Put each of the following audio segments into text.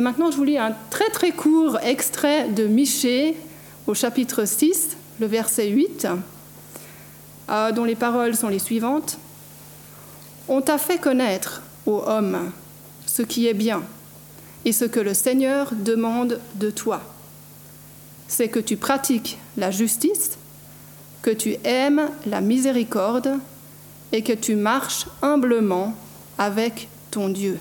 Et maintenant, je vous lis un très très court extrait de Michée au chapitre 6, le verset 8, euh, dont les paroles sont les suivantes. On t'a fait connaître, ô homme, ce qui est bien et ce que le Seigneur demande de toi. C'est que tu pratiques la justice, que tu aimes la miséricorde et que tu marches humblement avec ton Dieu.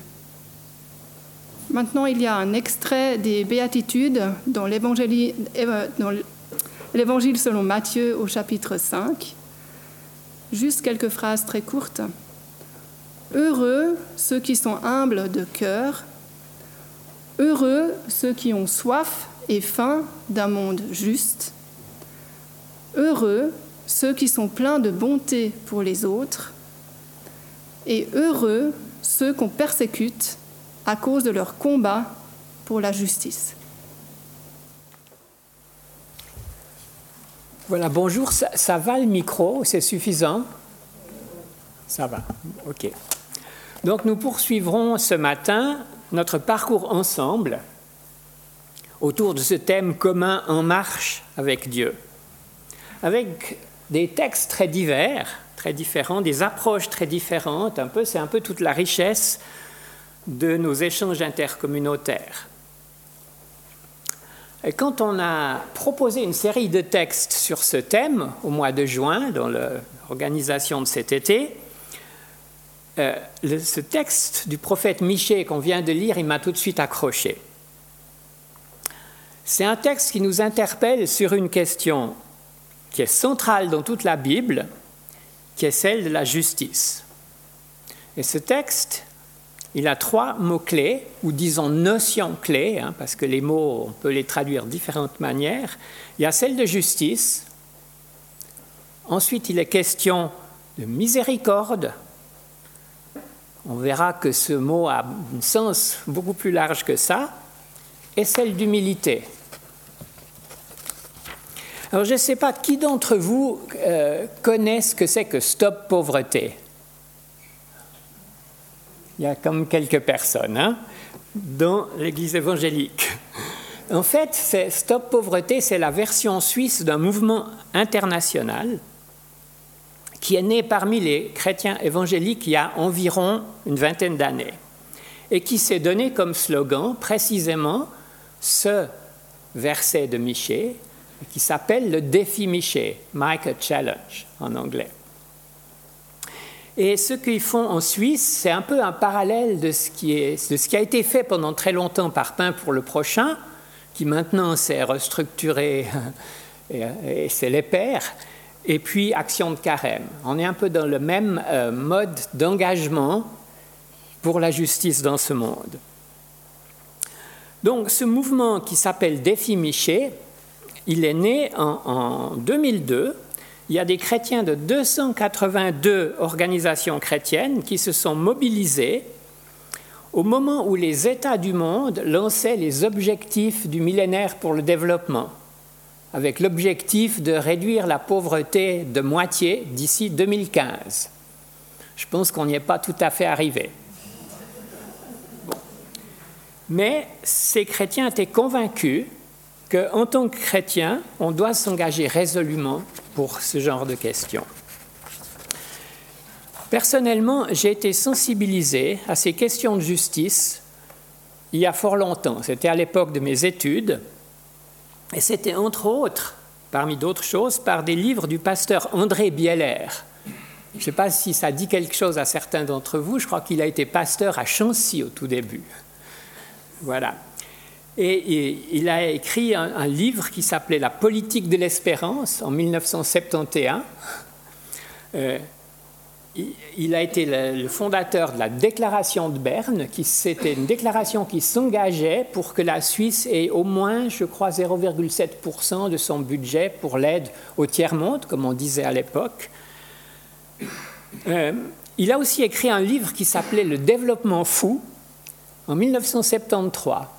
Maintenant, il y a un extrait des béatitudes dans l'évangile selon Matthieu au chapitre 5. Juste quelques phrases très courtes. Heureux ceux qui sont humbles de cœur, heureux ceux qui ont soif et faim d'un monde juste, heureux ceux qui sont pleins de bonté pour les autres, et heureux ceux qu'on persécute à cause de leur combat pour la justice. Voilà, bonjour, ça, va le micro, c'est suffisant? Ça va, ok. Donc nous poursuivrons ce matin notre parcours ensemble autour de ce thème commun en marche avec Dieu, avec des textes très divers, très différents, des approches très différentes, un peu, c'est un peu toute la richesse de nos échanges intercommunautaires. Et quand on a proposé une série de textes sur ce thème au mois de juin, dans l'organisation de cet été, euh, ce texte du prophète Michée qu'on vient de lire, il m'a tout de suite accroché. C'est un texte qui nous interpelle sur une question qui est centrale dans toute la Bible, qui est celle de la justice. Et ce texte, il a trois mots-clés, ou disons notions clés, hein, parce que les mots, on peut les traduire de différentes manières. Il y a celle de justice. Ensuite, il est question de miséricorde. On verra que ce mot a un sens beaucoup plus large que ça. Et celle d'humilité. Alors, je ne sais pas qui d'entre vous euh, connaît ce que c'est que Stop Pauvreté. Il y a comme quelques personnes hein, dans l'Église évangélique. En fait, Stop Pauvreté, c'est la version suisse d'un mouvement international qui est né parmi les chrétiens évangéliques il y a environ une vingtaine d'années et qui s'est donné comme slogan précisément ce verset de Miché qui s'appelle le défi Miché, Micah Challenge en anglais. Et ce qu'ils font en Suisse, c'est un peu un parallèle de ce, qui a été fait pendant très longtemps par Pain pour le prochain, qui maintenant s'est restructuré et, c'est les pères, et puis Action de Carême. On est un peu dans le même euh, mode d'engagement pour la justice dans ce monde. Donc ce mouvement qui s'appelle Défi Miché, il est né en 2002 il y a des chrétiens de 282 organisations chrétiennes qui se sont mobilisés au moment où les États du monde lançaient les objectifs du millénaire pour le développement, avec l'objectif de réduire la pauvreté de moitié d'ici 2015. Je pense qu'on n'y est pas tout à fait arrivé. Mais ces chrétiens étaient convaincus qu'en tant que chrétien, on doit s'engager résolument pour ce genre de questions. Personnellement, j'ai été sensibilisé à ces questions de justice il y a fort longtemps. C'était à l'époque de mes études. Et c'était entre autres, parmi d'autres choses, par des livres du pasteur André Bieler. Je ne sais pas si ça dit quelque chose à certains d'entre vous. Je crois qu'il a été pasteur à Chancy au tout début. Voilà. Et, il a écrit un, livre qui s'appelait La politique de l'espérance en 1971. Euh, il a été le fondateur de la déclaration de Berne, qui c'était une déclaration qui s'engageait pour que la Suisse ait au moins, je crois, 0,7% de son budget pour l'aide au tiers-monde, comme on disait à l'époque. Euh, il a aussi écrit un livre qui s'appelait Le développement fou en 1973.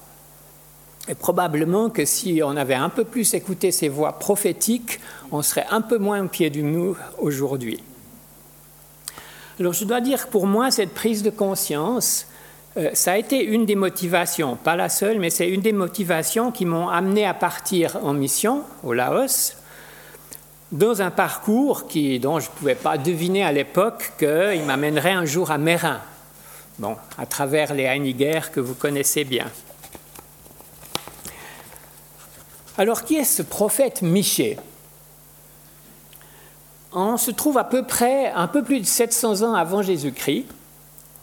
Et probablement que si on avait un peu plus écouté ses voix prophétiques, on serait un peu moins au pied du mur aujourd'hui. Alors je dois dire que pour moi, cette prise de conscience, euh, ça a été une des motivations, pas la seule, mais c'est une des motivations qui m'ont amené à partir en mission au Laos, dans un parcours dont je ne pouvais pas deviner à l'époque qu'il m'amènerait un jour à Mérin, bon, à travers les Heiniger que vous connaissez bien. Alors qui est ce prophète Miché on se trouve à peu près un peu plus de 700 ans avant Jésus-Christ,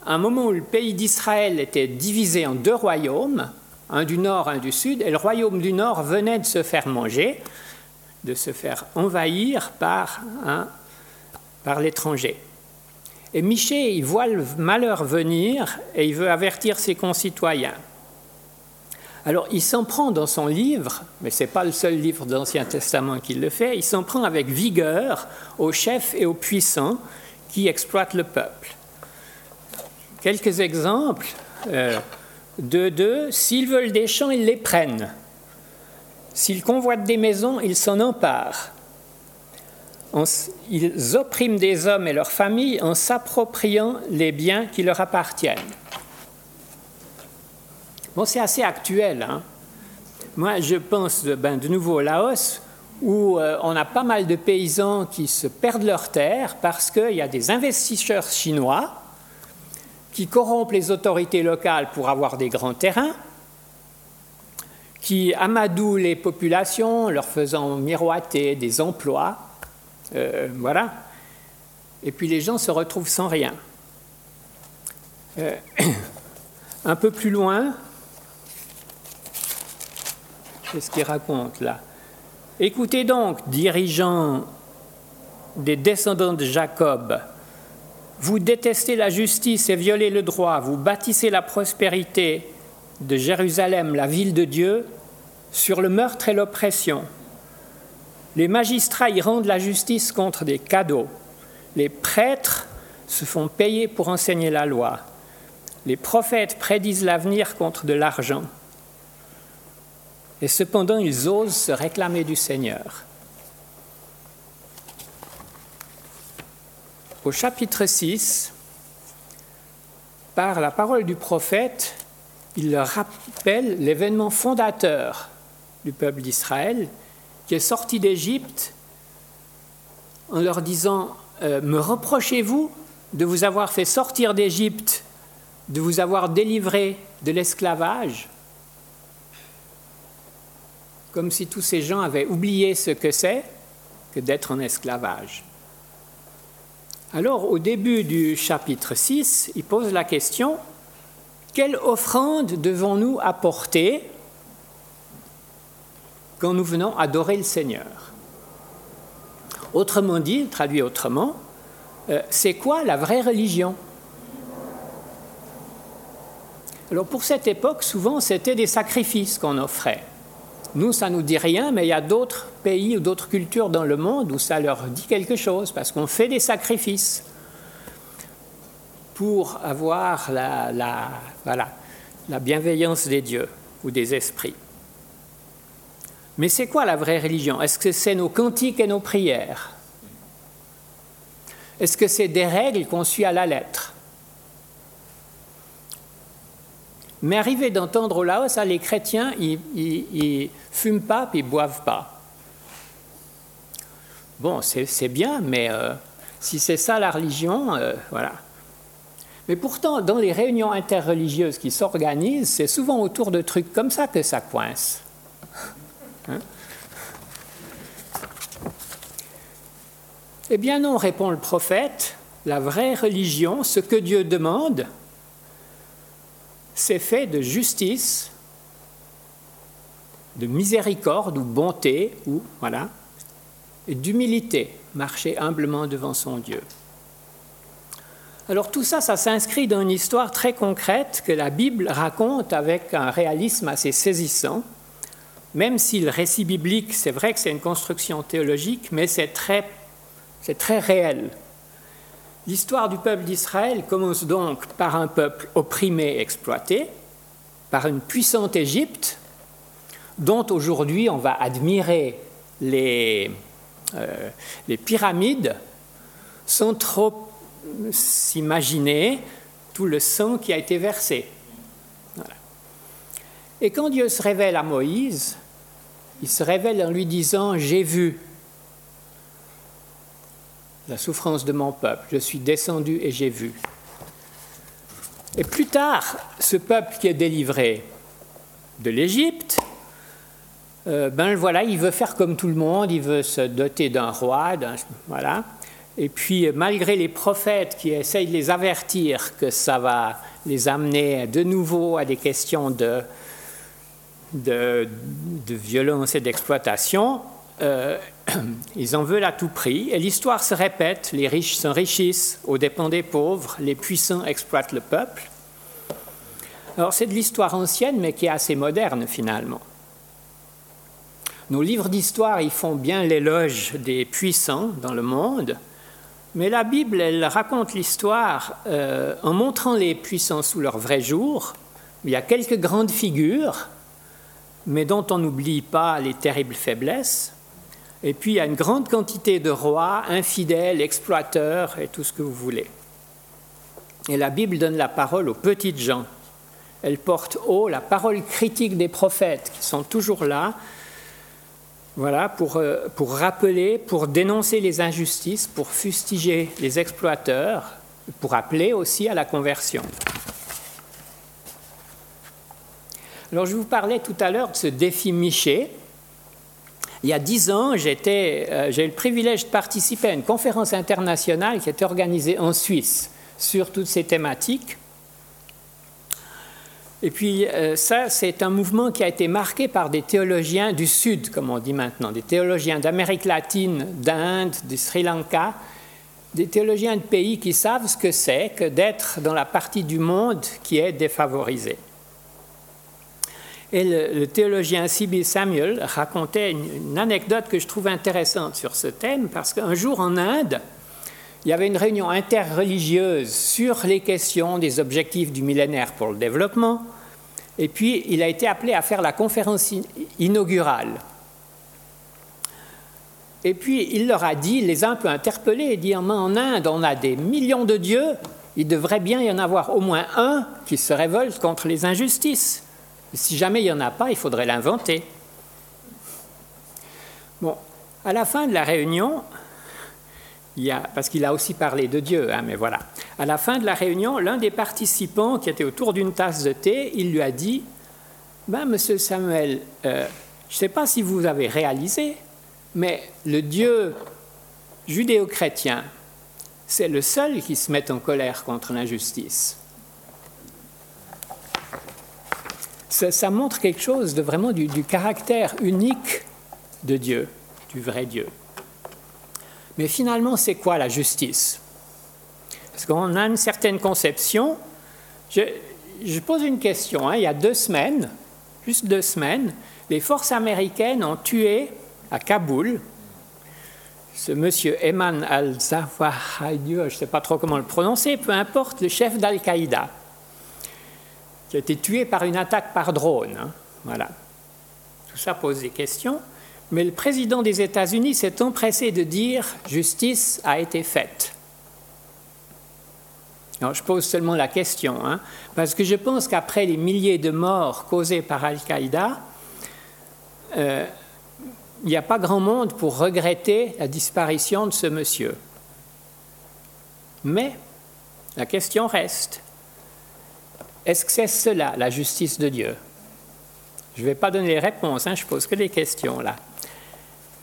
un moment où le pays d'Israël était divisé en deux royaumes, un du nord, un du sud, et le royaume du nord venait de se faire manger, de se faire envahir par, l'étranger. Et Michée, il voit le malheur venir et il veut avertir ses concitoyens. Alors il s'en prend dans son livre, mais ce n'est pas le seul livre de l'Ancien Testament qui le fait, il s'en prend avec vigueur aux chefs et aux puissants qui exploitent le peuple. Quelques exemples. Euh, de deux, s'ils veulent des champs, ils les prennent. S'ils convoitent des maisons, ils s'en emparent. ils oppriment des hommes et leurs familles en s'appropriant les biens qui leur appartiennent. Bon, c'est assez actuel. Hein. Moi, je pense ben, de nouveau au Laos, où euh, on a pas mal de paysans qui se perdent leurs terres parce qu'il y a des investisseurs chinois qui corrompent les autorités locales pour avoir des grands terrains, qui amadouent les populations, leur faisant miroiter des emplois. Euh, voilà. Et puis les gens se retrouvent sans rien. Euh, un peu plus loin, Qu'est-ce qu'il raconte là Écoutez donc, dirigeants des descendants de Jacob, vous détestez la justice et violez le droit, vous bâtissez la prospérité de Jérusalem, la ville de Dieu, sur le meurtre et l'oppression. Les magistrats y rendent la justice contre des cadeaux. Les prêtres se font payer pour enseigner la loi. Les prophètes prédisent l'avenir contre de l'argent et cependant ils osent se réclamer du Seigneur. Au chapitre 6, par la parole du prophète, il leur rappelle l'événement fondateur du peuple d'Israël qui est sorti d'Égypte en leur disant euh, Me reprochez-vous de vous avoir fait sortir d'Égypte, de vous avoir délivré de l'esclavage? Comme si tous ces gens avaient oublié ce que c'est que d'être en esclavage. Alors, au début du chapitre 6, il pose la question, quelle offrande devons-nous apporter quand nous venons adorer le Seigneur? Autrement dit, traduit autrement, euh, c'est quoi la vraie religion? Alors pour cette époque, souvent, c'était des sacrifices qu'on offrait. Nous, ça nous dit rien, mais il y a d'autres pays ou d'autres cultures dans le monde où ça leur dit quelque chose, parce qu'on fait des sacrifices pour avoir la, la bienveillance des dieux ou des esprits. Mais c'est quoi la vraie religion? Est-ce que c'est nos cantiques et nos prières? Est-ce que c'est des règles qu'on suit à la lettre? Mais arrivé d'entendre au Laos, les chrétiens, ils, fument pas puis ils boivent pas. Bon, c'est bien, mais euh, si c'est ça la religion, euh, voilà. Mais pourtant, dans les réunions interreligieuses qui s'organisent, c'est souvent autour de trucs comme ça que ça coince. Hein? eh bien non, répond le prophète, la vraie religion, ce que Dieu demande, c'est fait de justice, de miséricorde ou bonté, ou voilà, d'humilité, marcher humblement devant son Dieu. Alors tout ça, ça s'inscrit dans une histoire très concrète que la Bible raconte avec un réalisme assez saisissant. Même si le récit biblique, c'est vrai que c'est une construction théologique, mais c'est très, c'est très réel. L'histoire du peuple d'Israël commence donc par un peuple opprimé et exploité, par une puissante Égypte, dont aujourd'hui on va admirer les, euh, les pyramides, sans trop s'imaginer tout le sang qui a été versé. Et quand Dieu se révèle à Moïse, il se révèle en lui disant, j'ai vu la souffrance de mon peuple, je suis descendu et j'ai vu. Et plus tard, ce peuple qui est délivré de l'Égypte, euh, ben voilà, il veut faire comme tout le monde, il veut se doter d'un roi, voilà. Et puis, malgré les prophètes qui essayent de les avertir que ça va les amener de nouveau à des questions de, de, violence et d'exploitation, euh, ils en veulent à tout prix. Et l'histoire se répète, les riches s'enrichissent aux dépens des pauvres, les puissants exploitent le peuple. Alors c'est de l'histoire ancienne, mais qui est assez moderne finalement. Nos livres d'histoire, ils font bien l'éloge des puissants dans le monde, mais la Bible, elle raconte l'histoire euh, en montrant les puissants sous leur vrai jour. Il y a quelques grandes figures, mais dont on n'oublie pas les terribles faiblesses. Et puis il y a une grande quantité de rois, infidèles, exploiteurs et tout ce que vous voulez. Et la Bible donne la parole aux petites gens. Elle porte haut la parole critique des prophètes qui sont toujours là, voilà, pour, euh, pour rappeler, pour dénoncer les injustices, pour fustiger les exploiteurs, pour appeler aussi à la conversion. Alors je vous parlais tout à l'heure de ce défi Miché. Il y a dix ans, euh, j'ai eu le privilège de participer à une conférence internationale qui était organisée en Suisse sur toutes ces thématiques. Et puis euh, ça, c'est un mouvement qui a été marqué par des théologiens du Sud, comme on dit maintenant, des théologiens d'Amérique latine, d'Inde, du Sri Lanka, des théologiens de pays qui savent ce que c'est que d'être dans la partie du monde qui est défavorisée. Et le, théologien Sibyl Samuel racontait une, anecdote que je trouve intéressante sur ce thème, parce qu'un jour en Inde, il y avait une réunion interreligieuse sur les questions des objectifs du millénaire pour le développement, et puis il a été appelé à faire la conférence inaugurale. Et puis il leur a dit, les a un peu interpellés, et dit en Inde, on a des millions de dieux, il devrait bien y en avoir au moins un qui se révolte contre les injustices. Si jamais il n'y en a pas, il faudrait l'inventer. Bon, à la fin de la réunion, parce qu'il a aussi parlé de Dieu, hein, mais voilà. À la fin de la réunion, l'un des participants qui était autour d'une tasse de thé, il lui a dit ben, Monsieur Samuel, euh, je ne sais pas si vous avez réalisé, mais le Dieu judéo-chrétien, c'est le seul qui se met en colère contre l'injustice. Ça, montre quelque chose de vraiment du caractère unique de Dieu, du vrai Dieu. Mais finalement, c'est quoi la justice? Parce qu'on a une certaine conception. Je, pose une question. Hein. Il y a deux semaines, juste deux semaines, les forces américaines ont tué à Kaboul ce monsieur Eman al-Zawahiri, je ne sais pas trop comment le prononcer, peu importe, le chef d'Al-Qaïda, qui a été tué par une attaque par drone. Hein. Voilà. Tout ça pose des questions. Mais le président des États-Unis s'est empressé de dire justice a été faite. Alors, je pose seulement la question, hein, parce que je pense qu'après les milliers de morts causées par Al-Qaïda, euh, il n'y a pas grand monde pour regretter la disparition de ce monsieur. Mais la question reste, est-ce que c'est cela, la justice de Dieu? Je ne vais pas donner les réponses, hein, je pose que des questions là.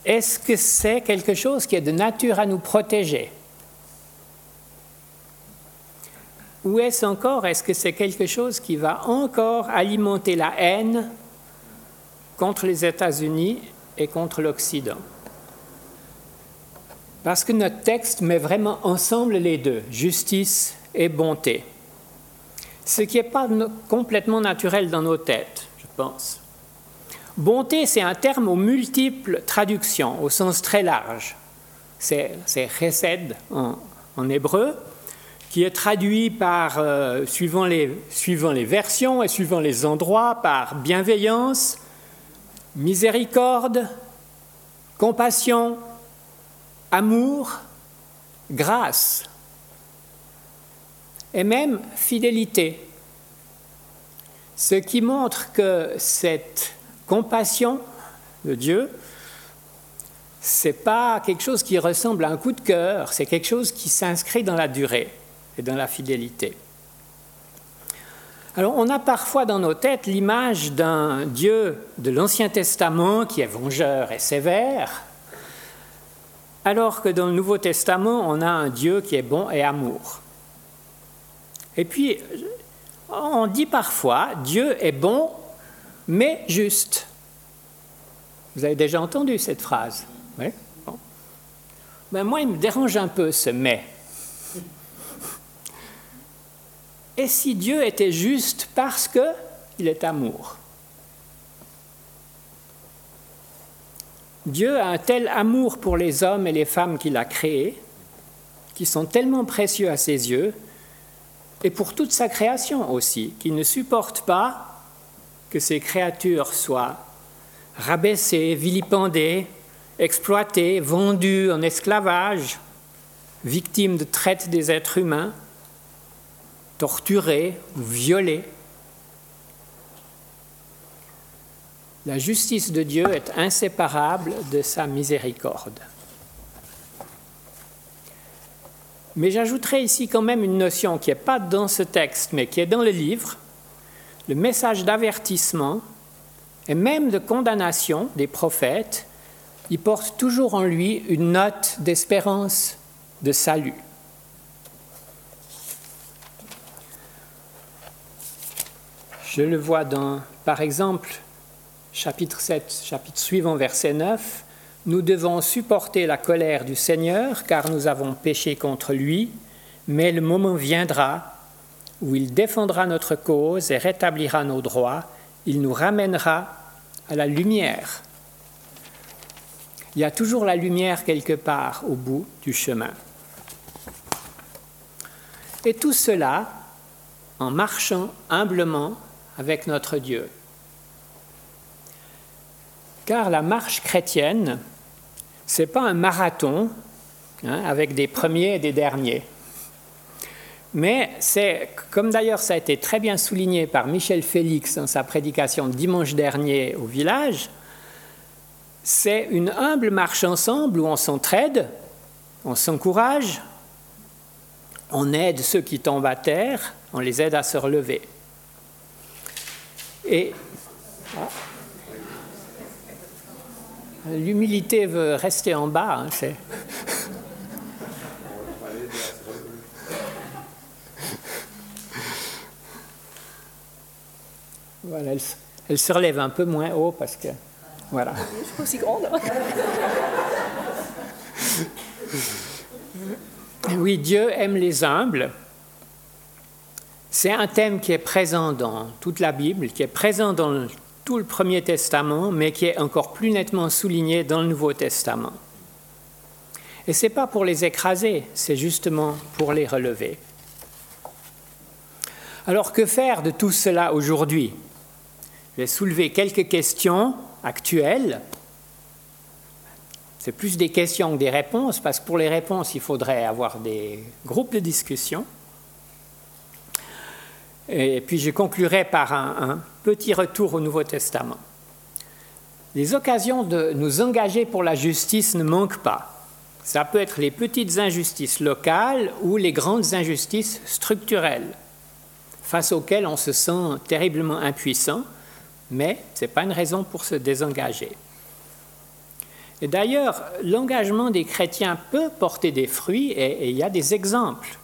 Est-ce que c'est quelque chose qui est de nature à nous protéger? Ou est-ce encore, est-ce que c'est quelque chose qui va encore alimenter la haine contre les États-Unis et contre l'Occident? Parce que notre texte met vraiment ensemble les deux, justice et bonté. Ce qui n'est pas complètement naturel dans nos têtes, je pense. Bonté, c'est un terme aux multiples traductions, au sens très large. C'est chesed en, hébreu, qui est traduit par, euh, suivant, les, suivant les versions et suivant les endroits, par bienveillance, miséricorde, compassion, amour, grâce et même fidélité. Ce qui montre que cette compassion de Dieu, c'est pas quelque chose qui ressemble à un coup de cœur, c'est quelque chose qui s'inscrit dans la durée et dans la fidélité. Alors on a parfois dans nos têtes l'image d'un Dieu de l'Ancien Testament qui est vengeur et sévère, alors que dans le Nouveau Testament on a un Dieu qui est bon et amour. Et puis on dit parfois Dieu est bon mais juste. Vous avez déjà entendu cette phrase Oui? Ben, Moi, il me dérange un peu ce mais. Et si Dieu était juste parce qu'il est amour? Dieu a un tel amour pour les hommes et les femmes qu'il a créés, qui sont tellement précieux à ses yeux, et pour toute sa création aussi, qu'il ne supporte pas que ces créatures soient rabaissées, vilipendées, exploitées, vendues en esclavage, victimes de traite des êtres humains, torturées ou violées. La justice de Dieu est inséparable de sa miséricorde. Mais j'ajouterai ici quand même une notion qui n'est pas dans ce texte, mais qui est dans le livre, le message d'avertissement et même de condamnation des prophètes, il porte toujours en lui une note d'espérance, de salut. Je le vois dans, par exemple, chapitre 7, chapitre suivant, verset 9. Nous devons supporter la colère du Seigneur car nous avons péché contre lui, mais le moment viendra où il défendra notre cause et rétablira nos droits, il nous ramènera à la lumière. Il y a toujours la lumière quelque part au bout du chemin. Et tout cela en marchant humblement avec notre Dieu. Car la marche chrétienne, ce n'est pas un marathon hein, avec des premiers et des derniers. Mais c'est, comme d'ailleurs ça a été très bien souligné par Michel Félix dans sa prédication dimanche dernier au village, c'est une humble marche ensemble où on s'entraide, on s'encourage, on aide ceux qui tombent à terre, on les aide à se relever. Et l'humilité veut rester en bas. Hein, c'est... Voilà, elle, se relève un peu moins haut parce que. Voilà. Je suis pas aussi grande. oui, Dieu aime les humbles. C'est un thème qui est présent dans toute la Bible, qui est présent dans tout le Premier Testament, mais qui est encore plus nettement souligné dans le Nouveau Testament. Et ce n'est pas pour les écraser, c'est justement pour les relever. Alors que faire de tout cela aujourd'hui? Je vais soulever quelques questions actuelles. C'est plus des questions que des réponses, parce que pour les réponses, il faudrait avoir des groupes de discussion. Et puis je conclurai par un, petit retour au Nouveau Testament. Les occasions de nous engager pour la justice ne manquent pas. Ça peut être les petites injustices locales ou les grandes injustices structurelles, face auxquelles on se sent terriblement impuissant mais ce n'est pas une raison pour se désengager. Et d'ailleurs, l'engagement des chrétiens peut porter des fruits et, il y a des exemples.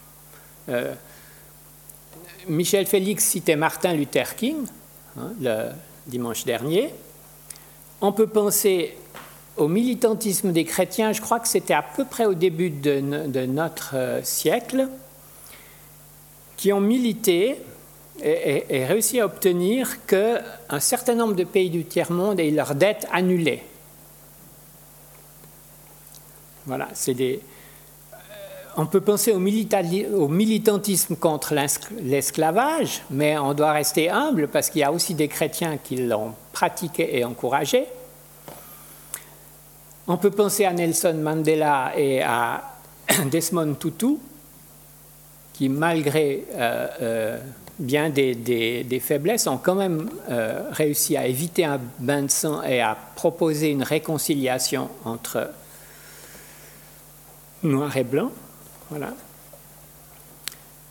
Euh, Michel Félix citait Martin Luther King hein, le dimanche dernier. On peut penser au militantisme des chrétiens, je crois que c'était à peu près au début de, notre euh, siècle, qui ont milité et, réussi à obtenir qu'un certain nombre de pays du tiers-monde aient leurs dettes annulées. Voilà, c'est des, on peut penser au, militantisme contre l'esclavage, mais on doit rester humble parce qu'il y a aussi des chrétiens qui l'ont pratiqué et encouragé. On peut penser à Nelson Mandela et à Desmond Tutu, qui, malgré euh, euh, bien des, faiblesses, ont quand même euh, réussi à éviter un bain de sang et à proposer une réconciliation entre noir et blanc. Voilà.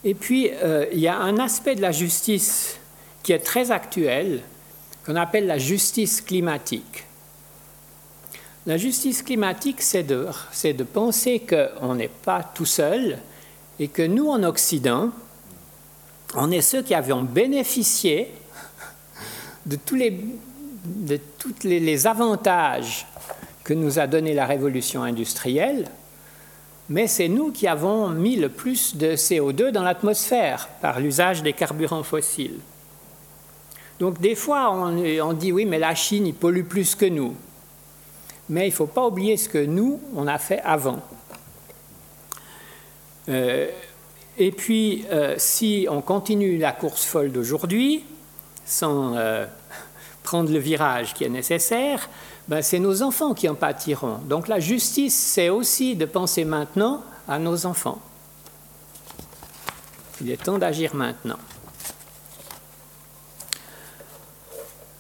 Et puis, euh, il y a un aspect de la justice qui est très actuel, qu'on appelle la justice climatique. La justice climatique, c'est de, de, penser qu'on n'est pas tout seul et que nous, en Occident, on est ceux qui avions bénéficié de tous les, de tous les avantages que nous a donné la révolution industrielle mais c'est nous qui avons mis le plus de CO2 dans l'atmosphère par l'usage des carburants fossiles. Donc des fois, on, dit oui, mais la Chine, il pollue plus que nous. Mais il ne faut pas oublier ce que nous, on a fait avant. Euh, et puis, euh, si on continue la course folle d'aujourd'hui, sans euh, prendre le virage qui est nécessaire, ben, c'est nos enfants qui en pâtiront. Donc la justice, c'est aussi de penser maintenant à nos enfants. Il est temps d'agir maintenant.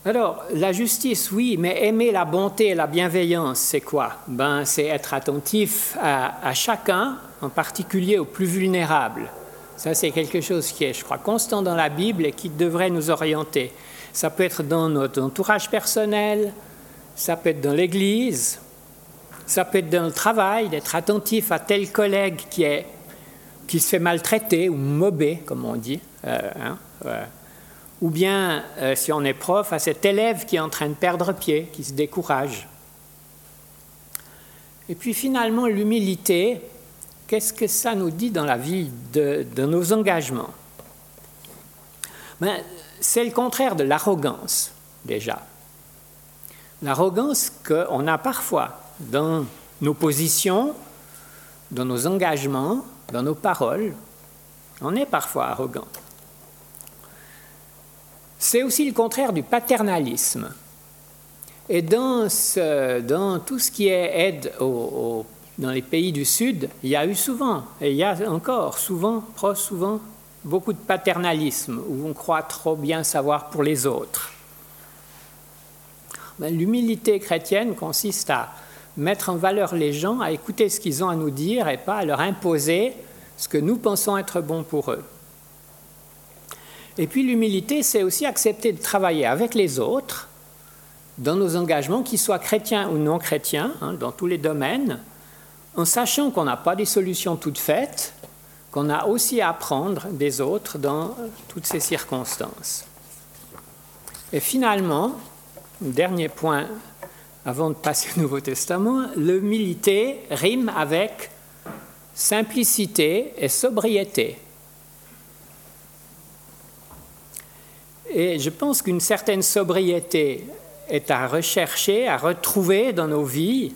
Alors, la justice, oui, mais aimer la bonté et la bienveillance, c'est quoi? Ben, C'est être attentif à, à, chacun, en particulier aux plus vulnérables. Ça, c'est quelque chose qui est, je crois, constant dans la Bible et qui devrait nous orienter. Ça peut être dans notre entourage personnel, ça peut être dans l'église, ça peut être dans le travail, d'être attentif à tel collègue qui, est, qui se fait maltraiter ou mobé, comme on dit, euh, hein, ou bien, euh, si on est prof, à cet élève qui est en train de perdre pied, qui se décourage. Et puis finalement, l'humilité, qu'est-ce que ça nous dit dans la vie de, nos engagements? Ben, C'est le contraire de l'arrogance, déjà l'arrogance qu'on a parfois dans nos positions, dans nos engagements, dans nos paroles. On est parfois arrogant. C'est aussi le contraire du paternalisme. Et dans, tout ce qui est aide dans les pays du Sud, il y a eu souvent, et il y a encore souvent, pro souvent, beaucoup de paternalisme, où on croit trop bien savoir pour les autres. Ben, l'humilité chrétienne consiste à mettre en valeur les gens, à écouter ce qu'ils ont à nous dire et pas à leur imposer ce que nous pensons être bon pour eux. Et puis l'humilité, c'est aussi accepter de travailler avec les autres dans nos engagements, qu'ils soient chrétiens ou non chrétiens, hein, dans tous les domaines, en sachant qu'on n'a pas des solutions toutes faites, qu'on a aussi à apprendre des autres dans toutes ces circonstances. Et finalement, Dernier point avant de passer au Nouveau Testament, l'humilité rime avec simplicité et sobriété. Et je pense qu'une certaine sobriété est à rechercher, à retrouver dans nos vies.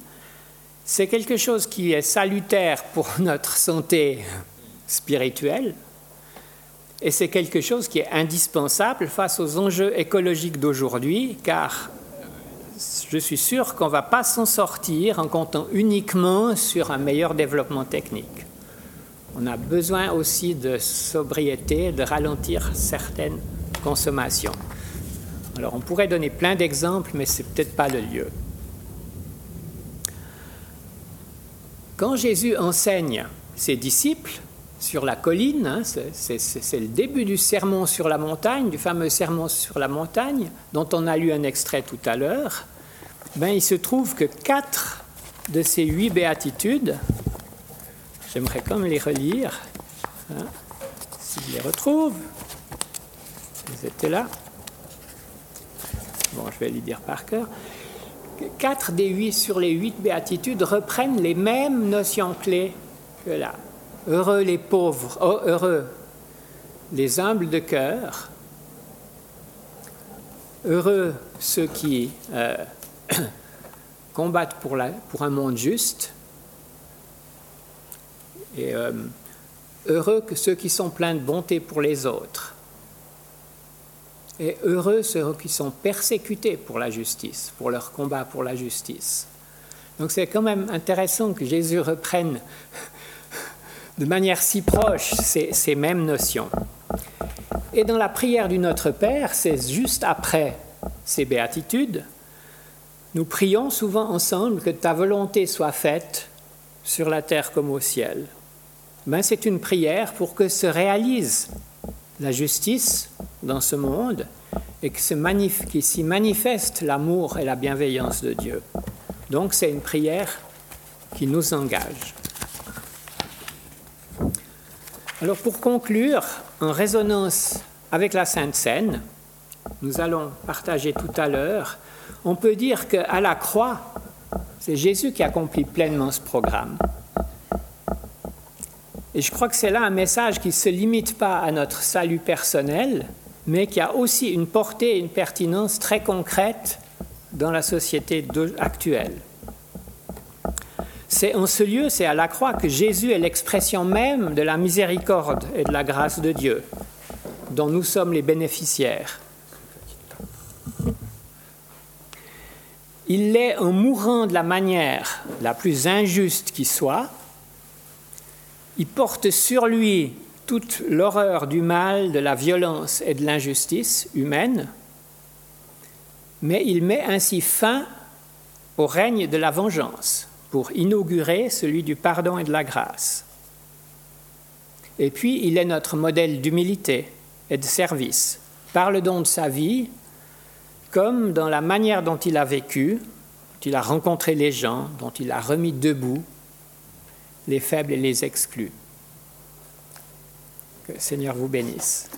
C'est quelque chose qui est salutaire pour notre santé spirituelle, et c'est quelque chose qui est indispensable face aux enjeux écologiques d'aujourd'hui, car je suis sûr qu'on ne va pas s'en sortir en comptant uniquement sur un meilleur développement technique. On a besoin aussi de sobriété, de ralentir certaines consommations. Alors on pourrait donner plein d'exemples, mais ce n'est peut-être pas le lieu. Quand Jésus enseigne ses disciples, sur la colline, hein, c'est le début du sermon sur la montagne, du fameux sermon sur la montagne, dont on a lu un extrait tout à l'heure, ben, il se trouve que quatre de ces huit béatitudes, j'aimerais comme les relire, hein, si je les retrouve, ils étaient là, bon, je vais les dire par cœur, quatre des huit sur les huit béatitudes reprennent les mêmes notions clés que là. Heureux les pauvres, oh, heureux les humbles de cœur, heureux ceux qui euh, combattent pour, un monde juste, et euh, heureux que ceux qui sont pleins de bonté pour les autres, et heureux ceux qui sont persécutés pour la justice, pour leur combat pour la justice. Donc c'est quand même intéressant que Jésus reprenne de manière si proche ces, mêmes notions. Et dans la prière du Notre Père, c'est juste après ces béatitudes, nous prions souvent ensemble que ta volonté soit faite sur la terre comme au ciel. Ben, c'est une prière pour que se réalise la justice dans ce monde et qu'il s'y manifeste l'amour et la bienveillance de Dieu. Donc c'est une prière qui nous engage. Alors pour conclure, en résonance avec la Sainte Seine, nous allons partager tout à l'heure, on peut dire qu'à la croix, c'est Jésus qui accomplit pleinement ce programme. Et je crois que c'est là un message qui ne se limite pas à notre salut personnel, mais qui a aussi une portée et une pertinence très concrète dans la société actuelle. C'est en ce lieu, c'est à la croix que Jésus est l'expression même de la miséricorde et de la grâce de Dieu, dont nous sommes les bénéficiaires. Il l'est en mourant de la manière la plus injuste qui soit. Il porte sur lui toute l'horreur du mal, de la violence et de l'injustice humaine, mais il met ainsi fin au règne de la vengeance pour inaugurer celui du pardon et de la grâce. Et puis, il est notre modèle d'humilité et de service, par le don de sa vie, comme dans la manière dont il a vécu, dont il a rencontré les gens, dont il a remis debout les faibles et les exclus. Que le Seigneur vous bénisse.